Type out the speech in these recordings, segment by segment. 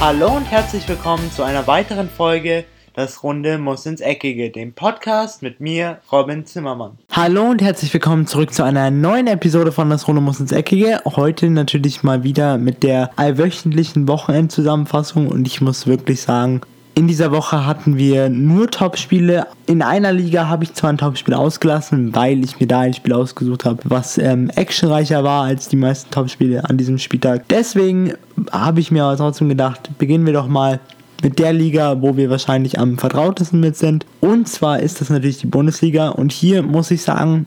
Hallo und herzlich willkommen zu einer weiteren Folge Das Runde muss ins Eckige, dem Podcast mit mir, Robin Zimmermann. Hallo und herzlich willkommen zurück zu einer neuen Episode von Das Runde muss ins Eckige. Heute natürlich mal wieder mit der allwöchentlichen Wochenendzusammenfassung und ich muss wirklich sagen, in dieser Woche hatten wir nur Topspiele. In einer Liga habe ich zwar ein Topspiel ausgelassen, weil ich mir da ein Spiel ausgesucht habe, was ähm, actionreicher war als die meisten Topspiele an diesem Spieltag. Deswegen habe ich mir aber trotzdem gedacht, beginnen wir doch mal mit der Liga, wo wir wahrscheinlich am vertrautesten mit sind. Und zwar ist das natürlich die Bundesliga. Und hier muss ich sagen,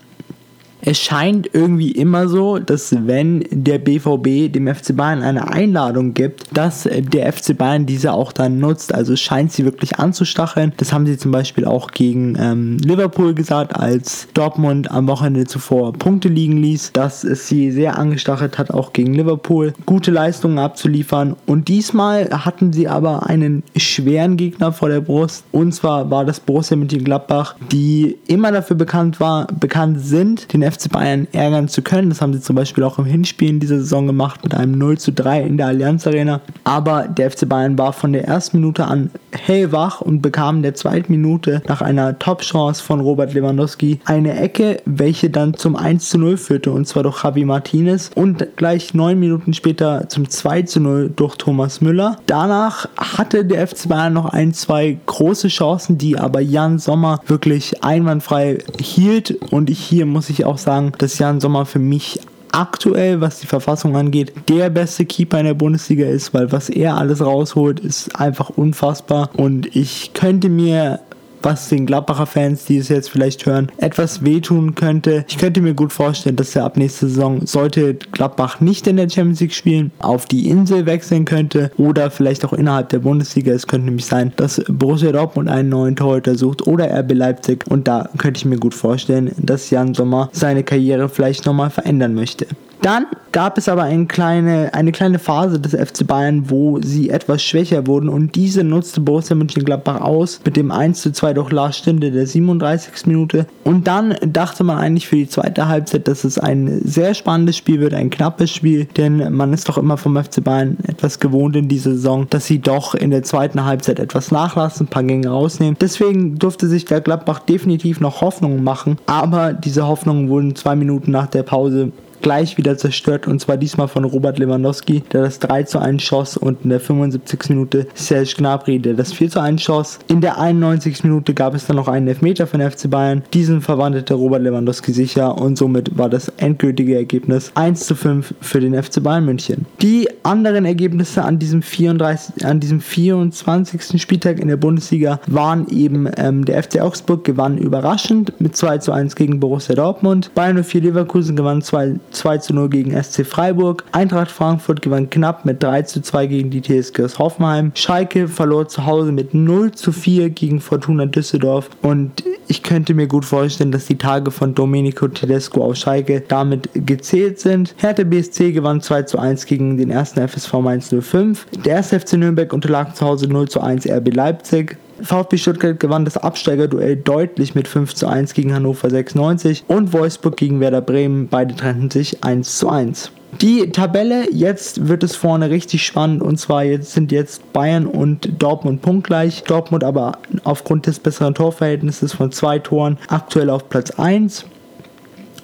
es scheint irgendwie immer so, dass wenn der BVB dem FC Bayern eine Einladung gibt, dass der FC Bayern diese auch dann nutzt. Also scheint sie wirklich anzustacheln. Das haben sie zum Beispiel auch gegen ähm, Liverpool gesagt, als Dortmund am Wochenende zuvor Punkte liegen ließ, dass es sie sehr angestachelt hat, auch gegen Liverpool gute Leistungen abzuliefern. Und diesmal hatten sie aber einen schweren Gegner vor der Brust. Und zwar war das Borussia Mönchengladbach, die immer dafür bekannt war, bekannt sind, den FC Bayern ärgern zu können. Das haben sie zum Beispiel auch im Hinspiel in dieser Saison gemacht mit einem 0 zu 3 in der Allianz Arena. Aber der FC Bayern war von der ersten Minute an hellwach und bekam in der zweiten Minute nach einer Top-Chance von Robert Lewandowski eine Ecke, welche dann zum 1 zu 0 führte und zwar durch Javi Martinez und gleich neun Minuten später zum 2 zu 0 durch Thomas Müller. Danach hatte der FC Bayern noch ein, zwei große Chancen, die aber Jan Sommer wirklich einwandfrei hielt und ich hier muss ich auch sagen, dass Jan Sommer für mich aktuell, was die Verfassung angeht, der beste Keeper in der Bundesliga ist, weil was er alles rausholt, ist einfach unfassbar. Und ich könnte mir was den Gladbacher Fans, die es jetzt vielleicht hören, etwas wehtun könnte. Ich könnte mir gut vorstellen, dass er ab nächster Saison, sollte Gladbach nicht in der Champions League spielen, auf die Insel wechseln könnte oder vielleicht auch innerhalb der Bundesliga. Es könnte nämlich sein, dass Borussia Dortmund einen neuen Torhüter sucht oder RB Leipzig und da könnte ich mir gut vorstellen, dass Jan Sommer seine Karriere vielleicht nochmal verändern möchte. Dann gab es aber eine kleine, eine kleine Phase des FC Bayern, wo sie etwas schwächer wurden und diese nutzte Borussia Mönchengladbach aus mit dem 1 zu 2 durch Lars Stinde der 37. Minute. Und dann dachte man eigentlich für die zweite Halbzeit, dass es ein sehr spannendes Spiel wird, ein knappes Spiel, denn man ist doch immer vom FC Bayern etwas gewohnt in dieser Saison, dass sie doch in der zweiten Halbzeit etwas nachlassen, ein paar Gänge rausnehmen. Deswegen durfte sich der Gladbach definitiv noch Hoffnungen machen, aber diese Hoffnungen wurden zwei Minuten nach der Pause gleich wieder zerstört und zwar diesmal von Robert Lewandowski, der das 3 zu 1 schoss und in der 75. Minute Serge Gnabry, der das 4 zu 1 schoss. In der 91. Minute gab es dann noch einen Elfmeter von FC Bayern. Diesen verwandelte Robert Lewandowski sicher und somit war das endgültige Ergebnis 1 zu 5 für den FC Bayern München. Die anderen Ergebnisse an diesem 34, an diesem 24. Spieltag in der Bundesliga waren eben ähm, der FC Augsburg gewann überraschend mit 2 zu 1 gegen Borussia Dortmund. Bayern 04 Leverkusen gewann 2 2 zu 0 gegen SC Freiburg. Eintracht Frankfurt gewann knapp mit 3 zu 2 gegen die TSG aus Hoffenheim. Schalke verlor zu Hause mit 0 zu 4 gegen Fortuna Düsseldorf. Und ich könnte mir gut vorstellen, dass die Tage von Domenico Tedesco auf Schalke damit gezählt sind. Hertha BSC gewann 2 zu 1 gegen den ersten FSV Mainz 05. Der erste FC Nürnberg unterlag zu Hause 0 zu 1 RB Leipzig. VfB Stuttgart gewann das Absteigerduell deutlich mit 5 zu 1 gegen Hannover 96 und Wolfsburg gegen Werder Bremen. Beide trennten sich 1 zu 1. Die Tabelle, jetzt wird es vorne richtig spannend und zwar jetzt sind jetzt Bayern und Dortmund punktgleich. Dortmund aber aufgrund des besseren Torverhältnisses von zwei Toren aktuell auf Platz 1.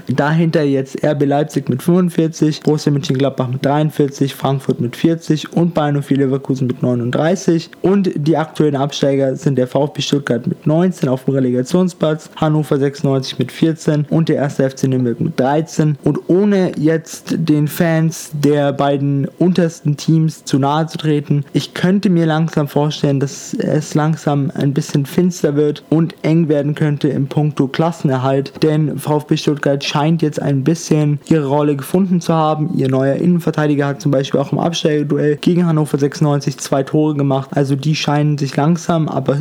Dahinter jetzt RB Leipzig mit 45, Borussia Mönchengladbach mit 43, Frankfurt mit 40 und Bayern 04 Leverkusen mit 39. Und die aktuellen Absteiger sind der VfB Stuttgart mit 19 auf dem Relegationsplatz, Hannover 96 mit 14 und der erste FC Nürnberg mit 13. Und ohne jetzt den Fans der beiden untersten Teams zu nahe zu treten, ich könnte mir langsam vorstellen, dass es langsam ein bisschen finster wird und eng werden könnte im Punkto Klassenerhalt, denn VfB Stuttgart scheint jetzt ein bisschen ihre Rolle gefunden zu haben. Ihr neuer Innenverteidiger hat zum Beispiel auch im Absteigerduell gegen Hannover 96 zwei Tore gemacht. Also die scheinen sich langsam, aber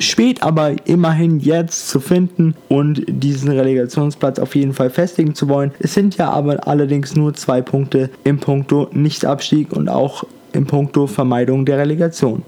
spät aber immerhin jetzt zu finden und diesen Relegationsplatz auf jeden Fall festigen zu wollen. Es sind ja aber allerdings nur zwei Punkte im Punkto Nichtabstieg und auch im Punkto Vermeidung der Relegation.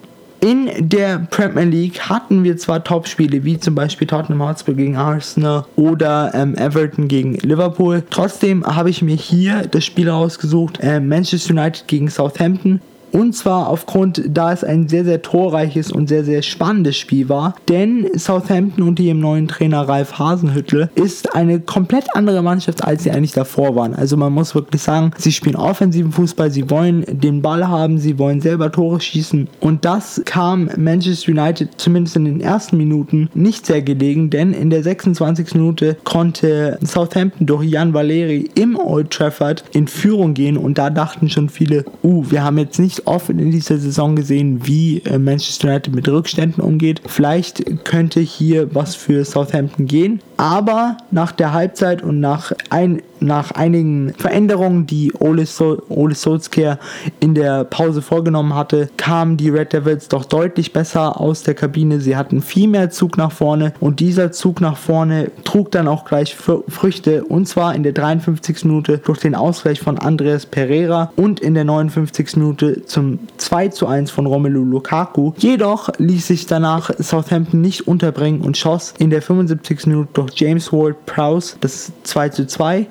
In der Premier League hatten wir zwar Topspiele wie zum Beispiel Tottenham Hotspur gegen Arsenal oder ähm, Everton gegen Liverpool. Trotzdem habe ich mir hier das Spiel rausgesucht: äh, Manchester United gegen Southampton Und zwar aufgrund, da es ein sehr, sehr torreiches und sehr, sehr spannendes Spiel war. Denn Southampton unter ihrem neuen Trainer Ralf Hasenhüttel ist eine komplett andere Mannschaft, als sie eigentlich davor waren. Also man muss wirklich sagen, sie spielen offensiven Fußball, sie wollen den Ball haben, sie wollen selber Tore schießen. Und das kam Manchester United zumindest in den ersten Minuten nicht sehr gelegen, denn in der 26. Minute konnte Southampton durch Jan Valeri im Old Trafford in Führung gehen und da dachten schon viele, uh, wir haben jetzt nicht oft in dieser Saison gesehen, wie äh, Manchester United mit Rückständen umgeht. Vielleicht könnte hier was für Southampton gehen. Aber nach der Halbzeit und nach, ein, nach einigen Veränderungen, die Ole, so Ole Solskjaer in der Pause vorgenommen hatte, kamen die Red Devils doch deutlich besser aus der Kabine. Sie hatten viel mehr Zug nach vorne und dieser Zug nach vorne trug dann auch gleich Früchte und zwar in der 53. Minute durch den Ausgleich von Andreas Pereira und in der 59. Minute zum 2 zu 1 von Romelu Lukaku. Jedoch ließ sich danach Southampton nicht unterbringen und schoss in der 75. Minute durch James Ward Prowse das 2 zu 2.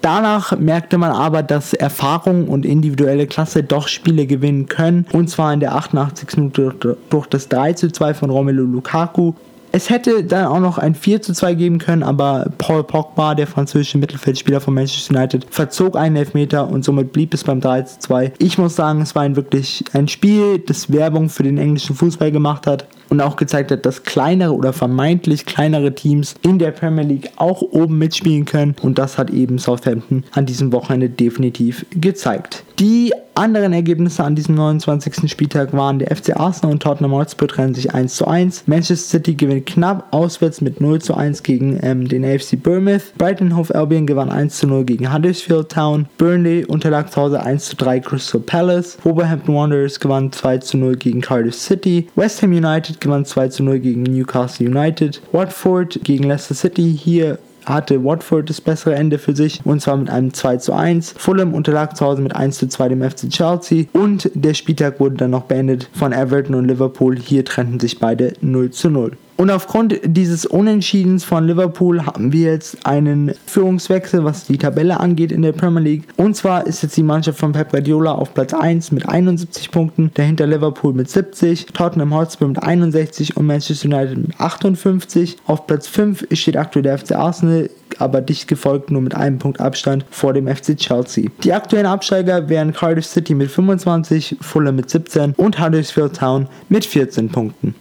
Danach merkte man aber, dass Erfahrung und individuelle Klasse doch Spiele gewinnen können. Und zwar in der 88. Minute durch das 3 zu 2 von Romelu Lukaku. Es hätte dann auch noch ein 4 zu 2 geben können, aber Paul Pogba, der französische Mittelfeldspieler von Manchester United, verzog einen Elfmeter und somit blieb es beim 3 zu 2. Ich muss sagen, es war ein wirklich ein Spiel, das Werbung für den englischen Fußball gemacht hat und auch gezeigt hat, dass kleinere oder vermeintlich kleinere Teams in der Premier League auch oben mitspielen können und das hat eben Southampton an diesem Wochenende definitiv gezeigt. Die anderen Ergebnisse an diesem 29. Spieltag waren der FC Arsenal und Tottenham Hotspur trennen sich 1 zu 1. Manchester City gewinnt knapp auswärts mit 0 zu 1 gegen ähm, den AFC Bournemouth. Brighton Hove Albion gewann 1 zu 0 gegen Huddersfield Town. Burnley unterlag zu Hause 1 zu 3 Crystal Palace. Wolverhampton Wanderers gewann 2 zu 0 gegen Cardiff City. West Ham United gewann 2 zu 0 gegen Newcastle United. Watford gegen Leicester City. Hier hatte Watford das bessere Ende für sich und zwar mit einem 2 zu 1. Fulham unterlag zu Hause mit 1 zu 2 dem FC Chelsea und der Spieltag wurde dann noch beendet von Everton und Liverpool. Hier trennten sich beide 0 zu 0. Und aufgrund dieses Unentschiedens von Liverpool haben wir jetzt einen Führungswechsel, was die Tabelle angeht in der Premier League. Und zwar ist jetzt die Mannschaft von Pep Guardiola auf Platz 1 mit 71 Punkten, dahinter Liverpool mit 70, Tottenham Hotspur mit 61 und Manchester United mit 58. Auf Platz 5 steht aktuell der FC Arsenal aber dicht gefolgt nur mit einem Punkt Abstand vor dem FC Chelsea. Die aktuellen Absteiger wären Cardiff City mit 25, Fulham mit 17 und Huddersfield Town mit 14 Punkten.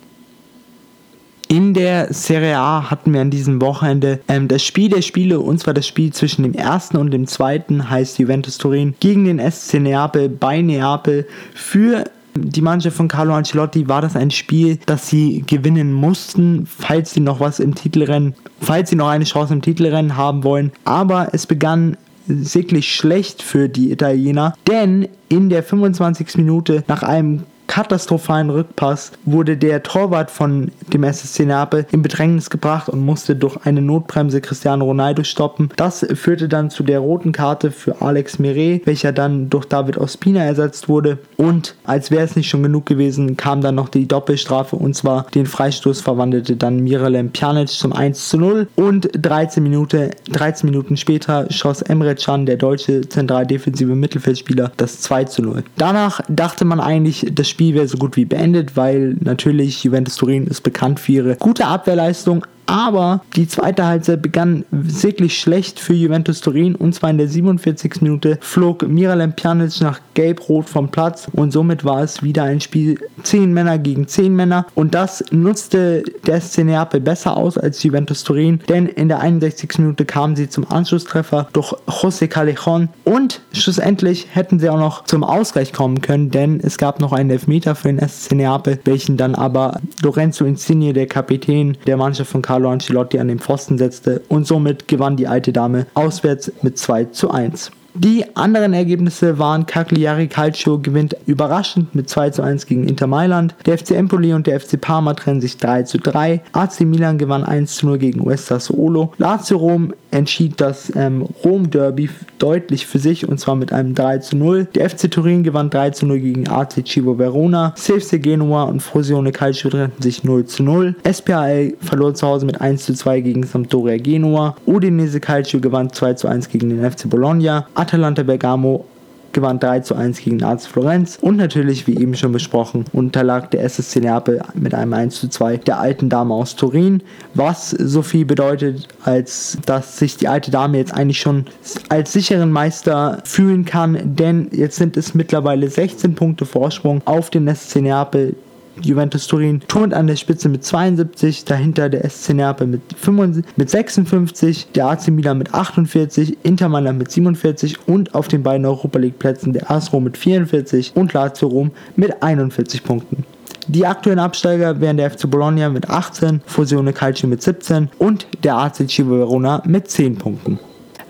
In der Serie A hatten wir an diesem Wochenende ähm, das Spiel der Spiele, und zwar das Spiel zwischen dem ersten und dem zweiten, heißt Juventus Turin, gegen den SC Neapel bei Neapel. Für die Mannschaft von Carlo Ancelotti war das ein Spiel, das sie gewinnen mussten, falls sie noch was im Titelrennen, falls sie noch eine Chance im Titelrennen haben wollen. Aber es begann wirklich schlecht für die Italiener, denn in der 25. Minute nach einem katastrophalen Rückpass wurde der Torwart von dem SSC Neapel in Bedrängnis gebracht und musste durch eine Notbremse Cristiano Ronaldo stoppen. Das führte dann zu der roten Karte für Alex Meret, welcher dann durch David Ospina ersetzt wurde. Und als wäre es nicht schon genug gewesen, kam dann noch die Doppelstrafe und zwar den Freistoß verwandelte dann Miralem Pjanic zum 1 zu 0 und 13 Minuten, 13 Minuten später schoss Emre Can, der deutsche zentraldefensive Mittelfeldspieler, das 2 zu 0. Danach dachte man eigentlich, das Spiel Spiel wäre so gut wie beendet, weil natürlich Juventus Turin ist bekannt für ihre gute Abwehrleistung, aber die zweite Halbzeit begann wirklich schlecht für Juventus Turin und zwar in der 47. Minute flog Miralem Pjanic nach Gelb-Rot vom Platz und somit war es wieder ein Spiel 10 Männer gegen 10 Männer und das nutzte der SC Neapel besser aus als Juventus Turin, denn in der 61. Minute kamen sie zum Anschlusstreffer durch José Callejon und schlussendlich hätten sie auch noch zum Ausgleich kommen können, denn es gab noch einen Elfmeter für den SC Neapel, welchen dann aber Lorenzo Insigne, der Kapitän der Mannschaft von Carlo Carlo Ancelotti an den Pfosten setzte und somit gewann die alte Dame auswärts mit 2 zu 1. Die anderen Ergebnisse waren Cagliari Calcio gewinnt überraschend mit 2 zu 1 gegen Inter Mailand. Der FC Empoli und der FC Parma trennen sich 3 zu 3. AC Milan gewann 1 zu 0 gegen West Sassuolo. Lazio Rom entschied das ähm, Rom-Derby deutlich für sich und zwar mit einem 3 zu 0. Der FC Turin gewann 3 zu 0 gegen AC Civo Verona. CFC Genua und Frosione Calcio trennten sich 0 zu 0. SPAL verlor zu Hause mit 1 zu 2 gegen Sampdoria Genua. Udinese Calcio gewann 2 zu 1 gegen den FC Bologna. Atalanta Bergamo gewann 3 zu 1 gegen AC Florenz. Und natürlich, wie eben schon besprochen, unterlag der SSC Neapel mit einem 1 zu 2 der alten Dame aus Turin, was so viel bedeutet, als dass sich die alte Dame jetzt eigentlich schon als sicheren Meister fühlen kann, denn jetzt sind es mittlerweile 16 Punkte Vorsprung auf den SSC Neapel, Juventus Turin turnt an der Spitze mit 72, dahinter der SC Neapel mit, 55, mit 56, der AC Milan mit 48, Inter Mailand mit 47 und auf den beiden Europa League Plätzen der AS Rom mit 44 und Lazio Rom mit 41 Punkten. Die aktuellen Absteiger wären der FC Bologna mit 18, Fusione Calcio mit 17 und der AC Verona mit 10 Punkten.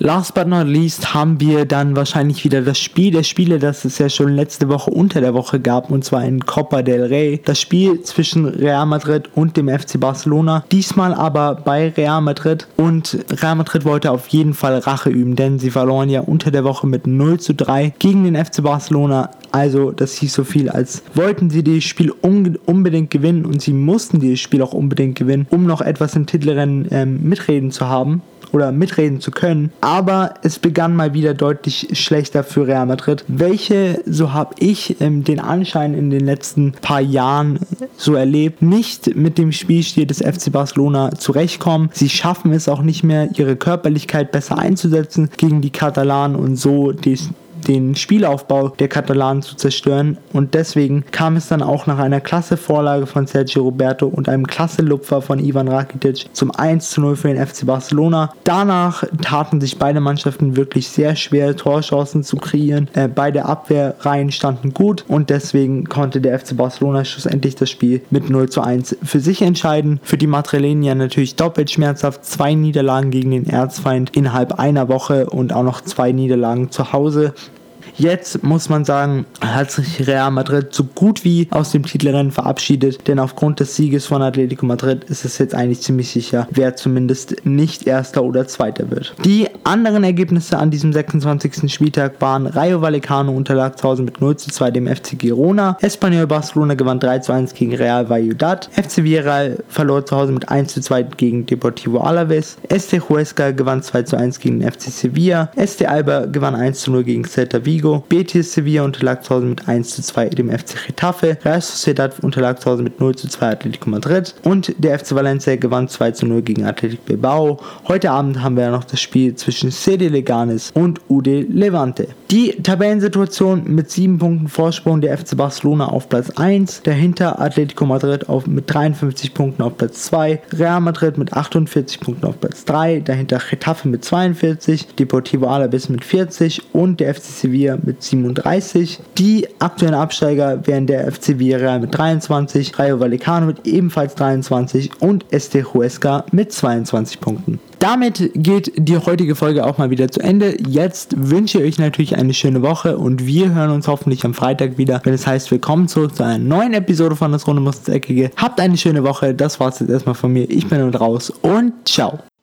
Last but not least haben wir dann wahrscheinlich wieder das Spiel der Spiele, das es ja schon letzte Woche unter der Woche gab, und zwar in Copa del Rey. Das Spiel zwischen Real Madrid und dem FC Barcelona. Diesmal aber bei Real Madrid. Und Real Madrid wollte auf jeden Fall Rache üben, denn sie verloren ja unter der Woche mit 0 zu 3 gegen den FC Barcelona. Also, das hieß so viel, als wollten sie dieses Spiel unbedingt gewinnen und sie mussten dieses Spiel auch unbedingt gewinnen, um noch etwas im Titelrennen ähm, mitreden zu haben oder mitreden zu können. Aber es begann mal wieder deutlich schlechter für Real Madrid, welche, so habe ich ähm, den Anschein in den letzten paar Jahren so erlebt, nicht mit dem Spielstil des FC Barcelona zurechtkommen. Sie schaffen es auch nicht mehr, ihre Körperlichkeit besser einzusetzen gegen die Katalanen und so die den Spielaufbau der Katalanen zu zerstören und deswegen kam es dann auch nach einer klasse Vorlage von Sergio Roberto und einem klasse Lupfer von Ivan Rakitic zum 1 zu 0 für den FC Barcelona. Danach taten sich beide Mannschaften wirklich sehr schwer, Torchancen zu kreieren. Äh, beide Abwehrreihen standen gut und deswegen konnte der FC Barcelona schlussendlich das Spiel mit 0 zu 1 für sich entscheiden. Für die Madrilenier natürlich doppelt schmerzhaft. Zwei Niederlagen gegen den Erzfeind innerhalb einer Woche und auch noch zwei Niederlagen zu Hause. Jetzt muss man sagen, hat sich Real Madrid so gut wie aus dem Titelrennen verabschiedet, denn aufgrund des Sieges von Atletico Madrid ist es jetzt eigentlich ziemlich sicher, wer zumindest nicht Erster oder Zweiter wird. Die anderen Ergebnisse an diesem 26. Spieltag waren Rayo Vallecano unterlag zu Hause mit 0 zu 2 dem FC Girona, Espanyol Barcelona gewann 3 zu 1 gegen Real Valladolid, FC Villarreal verlor zu Hause mit 1 zu 2 gegen Deportivo Alaves, Este Huesca gewann 2 zu 1 gegen den FC Sevilla, Este Alba gewann 1 zu 0 gegen Celta Vigo, Vigo. Betis Sevilla unterlag zu Hause mit 1 zu 2 dem FC Getafe. Real Sociedad unterlag zu Hause mit 0 zu 2 Atletico Madrid. Und der FC Valencia gewann 2 zu 0 gegen Atletico Bilbao. Heute Abend haben wir noch das Spiel zwischen CD Leganes und UD Levante. Die Tabellensituation mit 7 Punkten Vorsprung der FC Barcelona auf Platz 1. Dahinter Atletico Madrid auf, mit 53 Punkten auf Platz 2. Real Madrid mit 48 Punkten auf Platz 3. Dahinter Getafe mit 42. Deportivo Alaves mit 40 und der FC Sevilla mit 37. Die aktuellen Absteiger wären der FC Villarreal mit 23, Rayo Vallecano mit ebenfalls 23 und Este Huesca mit 22 Punkten. Damit geht die heutige Folge auch mal wieder zu Ende. Jetzt wünsche ich euch natürlich eine schöne Woche und wir hören uns hoffentlich am Freitag wieder, wenn es heißt, willkommen zurück zu einer neuen Episode von Das Runde muss Eckige. Habt eine schöne Woche. Das war's jetzt erstmal von mir. Ich bin und raus und ciao.